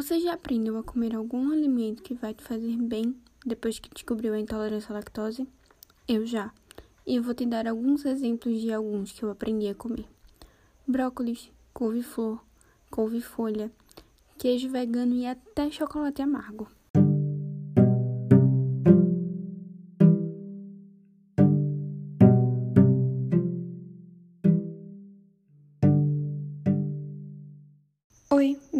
Você já aprendeu a comer algum alimento que vai te fazer bem depois que descobriu a intolerância à lactose? Eu já. E eu vou te dar alguns exemplos de alguns que eu aprendi a comer: brócolis, couve-flor, couve-folha, queijo vegano e até chocolate amargo.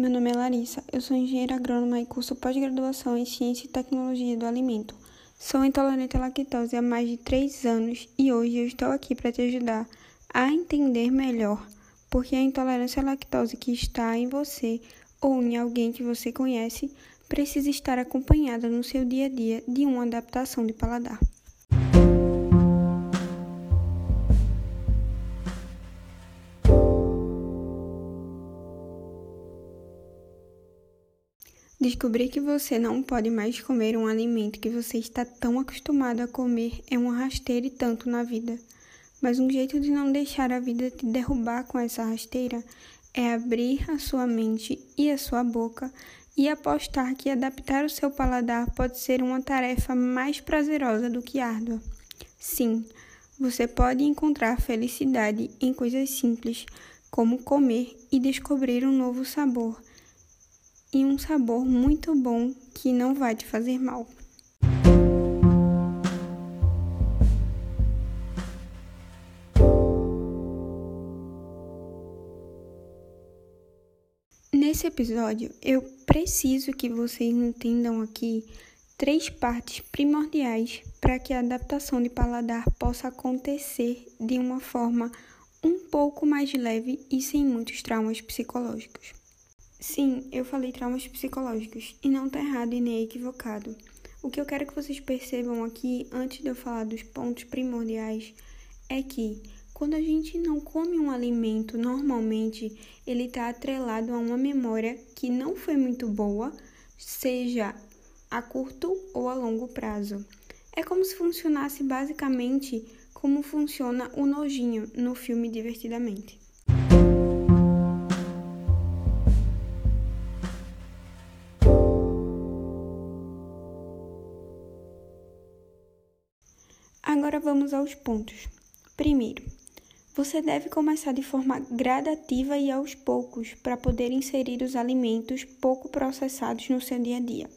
Meu nome é Larissa, eu sou engenheira agrônoma e curso pós-graduação em Ciência e Tecnologia do Alimento. Sou intolerante à lactose há mais de 3 anos e hoje eu estou aqui para te ajudar a entender melhor porque a intolerância à lactose que está em você ou em alguém que você conhece precisa estar acompanhada no seu dia a dia de uma adaptação de paladar. Descobrir que você não pode mais comer um alimento que você está tão acostumado a comer é um rasteira e tanto na vida. Mas um jeito de não deixar a vida te derrubar com essa rasteira é abrir a sua mente e a sua boca e apostar que adaptar o seu paladar pode ser uma tarefa mais prazerosa do que árdua. Sim, você pode encontrar felicidade em coisas simples, como comer e descobrir um novo sabor e um sabor muito bom que não vai te fazer mal. Nesse episódio, eu preciso que vocês entendam aqui três partes primordiais para que a adaptação de paladar possa acontecer de uma forma um pouco mais leve e sem muitos traumas psicológicos. Sim, eu falei traumas psicológicos e não tá errado e nem equivocado. O que eu quero que vocês percebam aqui, antes de eu falar dos pontos primordiais, é que quando a gente não come um alimento normalmente, ele está atrelado a uma memória que não foi muito boa, seja a curto ou a longo prazo. É como se funcionasse basicamente como funciona o nojinho no filme Divertidamente. Agora vamos aos pontos. Primeiro, você deve começar de forma gradativa e aos poucos para poder inserir os alimentos pouco processados no seu dia a dia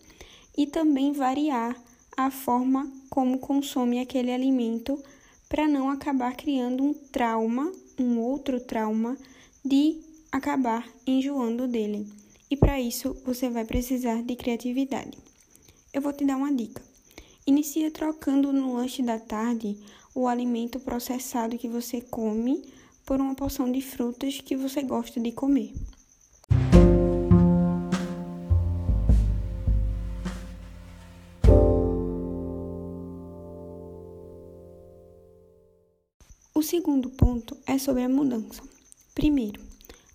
e também variar a forma como consome aquele alimento para não acabar criando um trauma, um outro trauma de acabar enjoando dele. E para isso você vai precisar de criatividade. Eu vou te dar uma dica. Inicia trocando no lanche da tarde o alimento processado que você come por uma porção de frutas que você gosta de comer. O segundo ponto é sobre a mudança. Primeiro,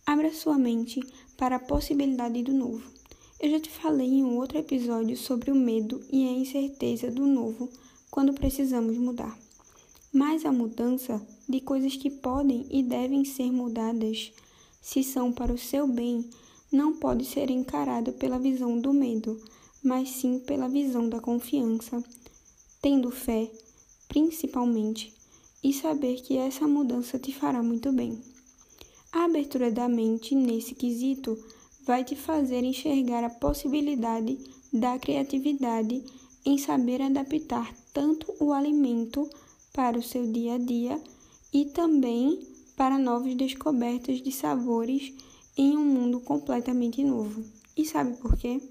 abra sua mente para a possibilidade do novo. Eu já te falei em um outro episódio sobre o medo e a incerteza do novo quando precisamos mudar. Mas a mudança de coisas que podem e devem ser mudadas, se são para o seu bem, não pode ser encarado pela visão do medo, mas sim pela visão da confiança, tendo fé, principalmente, e saber que essa mudança te fará muito bem. A abertura da mente nesse quesito vai te fazer enxergar a possibilidade da criatividade em saber adaptar tanto o alimento para o seu dia a dia e também para novas descobertas de sabores em um mundo completamente novo. E sabe por quê?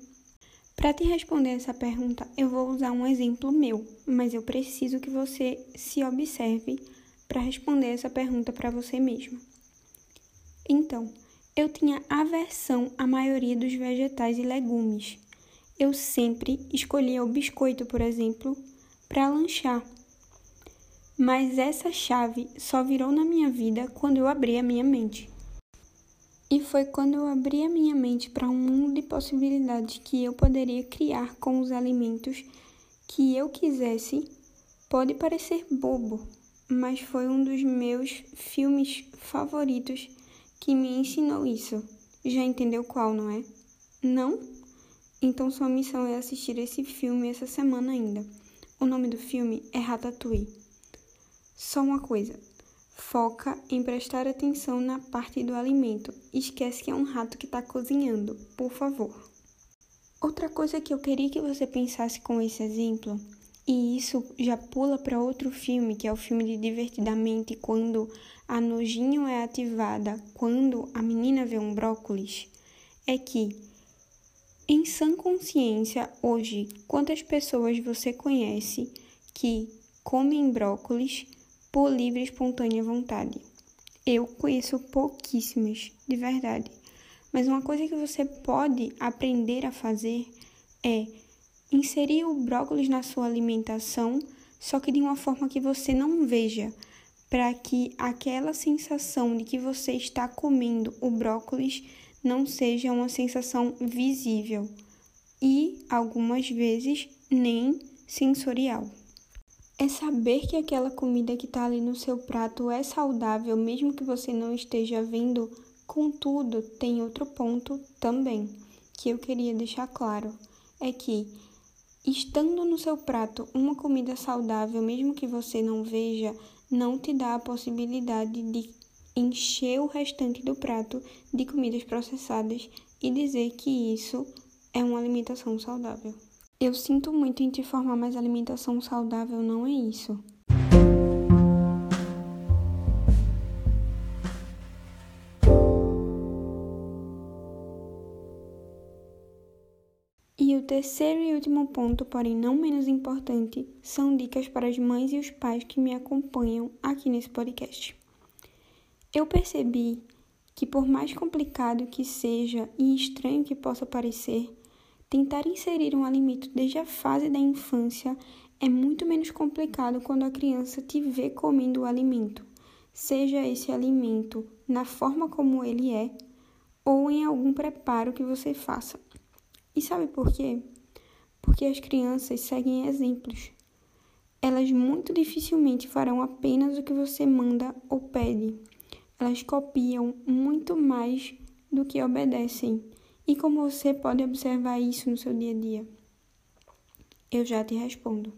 Para te responder essa pergunta, eu vou usar um exemplo meu, mas eu preciso que você se observe para responder essa pergunta para você mesma. Então, eu tinha aversão à maioria dos vegetais e legumes. Eu sempre escolhia o biscoito, por exemplo, para lanchar. Mas essa chave só virou na minha vida quando eu abri a minha mente. E foi quando eu abri a minha mente para um mundo de possibilidades que eu poderia criar com os alimentos que eu quisesse. Pode parecer bobo, mas foi um dos meus filmes favoritos que me ensinou isso. Já entendeu qual, não é? Não? Então sua missão é assistir esse filme essa semana ainda. O nome do filme é Ratatouille. Só uma coisa, foca em prestar atenção na parte do alimento. Esquece que é um rato que está cozinhando, por favor. Outra coisa que eu queria que você pensasse com esse exemplo e isso já pula para outro filme, que é o filme de Divertidamente, quando a nojinho é ativada, quando a menina vê um brócolis, é que em sã consciência, hoje, quantas pessoas você conhece que comem brócolis por livre e espontânea vontade? Eu conheço pouquíssimas, de verdade. Mas uma coisa que você pode aprender a fazer é Inserir o brócolis na sua alimentação, só que de uma forma que você não veja, para que aquela sensação de que você está comendo o brócolis não seja uma sensação visível e algumas vezes nem sensorial. É saber que aquela comida que está ali no seu prato é saudável, mesmo que você não esteja vendo. Contudo, tem outro ponto também que eu queria deixar claro: é que Estando no seu prato uma comida saudável, mesmo que você não veja, não te dá a possibilidade de encher o restante do prato de comidas processadas e dizer que isso é uma alimentação saudável. Eu sinto muito em te informar, mas alimentação saudável não é isso. O terceiro e último ponto, porém não menos importante, são dicas para as mães e os pais que me acompanham aqui nesse podcast. Eu percebi que, por mais complicado que seja e estranho que possa parecer, tentar inserir um alimento desde a fase da infância é muito menos complicado quando a criança te vê comendo o alimento, seja esse alimento na forma como ele é ou em algum preparo que você faça. E sabe por quê? Porque as crianças seguem exemplos. Elas muito dificilmente farão apenas o que você manda ou pede. Elas copiam muito mais do que obedecem. E como você pode observar isso no seu dia a dia? Eu já te respondo.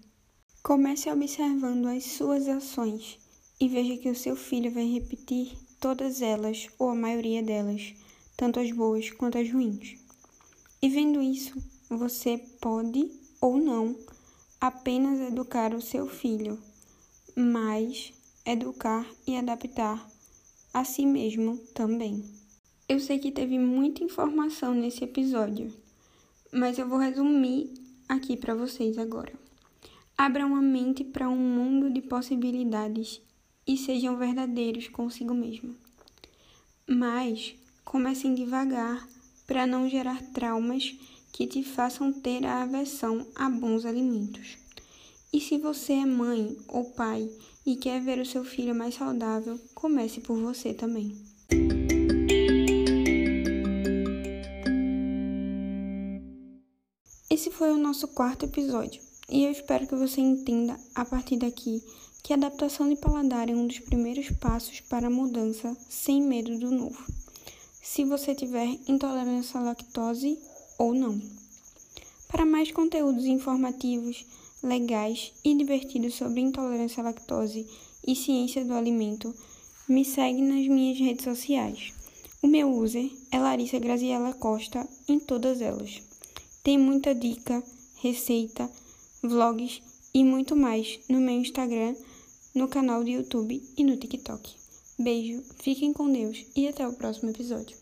Comece observando as suas ações e veja que o seu filho vai repetir todas elas ou a maioria delas, tanto as boas quanto as ruins. E vendo isso, você pode ou não apenas educar o seu filho, mas educar e adaptar a si mesmo também. Eu sei que teve muita informação nesse episódio, mas eu vou resumir aqui para vocês agora. Abram a mente para um mundo de possibilidades e sejam verdadeiros consigo mesmo. Mas comecem devagar para não gerar traumas que te façam ter a aversão a bons alimentos. E se você é mãe ou pai e quer ver o seu filho mais saudável, comece por você também. Esse foi o nosso quarto episódio e eu espero que você entenda a partir daqui que a adaptação de paladar é um dos primeiros passos para a mudança sem medo do novo se você tiver intolerância à lactose ou não. Para mais conteúdos informativos, legais e divertidos sobre intolerância à lactose e ciência do alimento, me segue nas minhas redes sociais. O meu user é Larissa Graziella Costa em todas elas. Tem muita dica, receita, vlogs e muito mais no meu Instagram, no canal do YouTube e no TikTok. Beijo, fiquem com Deus e até o próximo episódio.